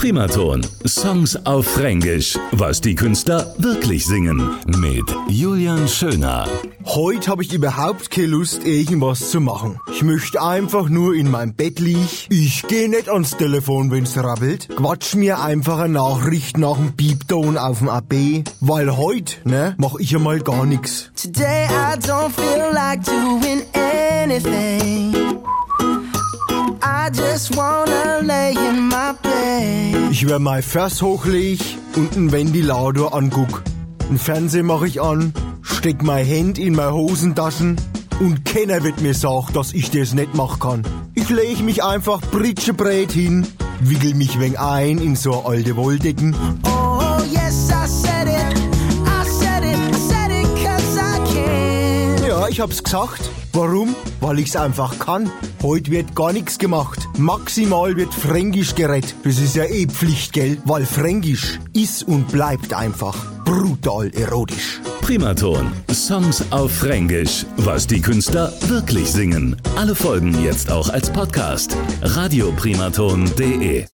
Primaton. Songs auf Fränkisch. Was die Künstler wirklich singen. Mit Julian Schöner. Heute habe ich überhaupt keine Lust, irgendwas zu machen. Ich möchte einfach nur in meinem Bett liegen. Ich gehe nicht ans Telefon, wenn's rabbelt. Quatsch mir einfach eine Nachricht nach dem Piepton auf dem AB. Weil heute, ne, mach ich einmal gar nichts. Today I don't feel like doing anything. I just wanna lay in my bed. Ich wär mein Vers hochleg und einen Ventilator anguck. Ein Fernseher mach ich an, steck mein Hand in meine Hosentaschen und keiner wird mir sagen, dass ich das nicht machen kann. Ich leg mich einfach britschebreit hin, wickel mich weng ein in so alte Wolldecken Oh, yes, I said it. I said it. I said it 'cause I can. Ja, ich hab's gesagt. Warum? Weil ich's einfach kann. Heute wird gar nichts gemacht. Maximal wird Fränkisch gerettet. Das ist ja eh Pflicht, gell? Weil Fränkisch ist und bleibt einfach brutal erotisch. Primaton. Songs auf Fränkisch. Was die Künstler wirklich singen. Alle Folgen jetzt auch als Podcast. radioprimaton.de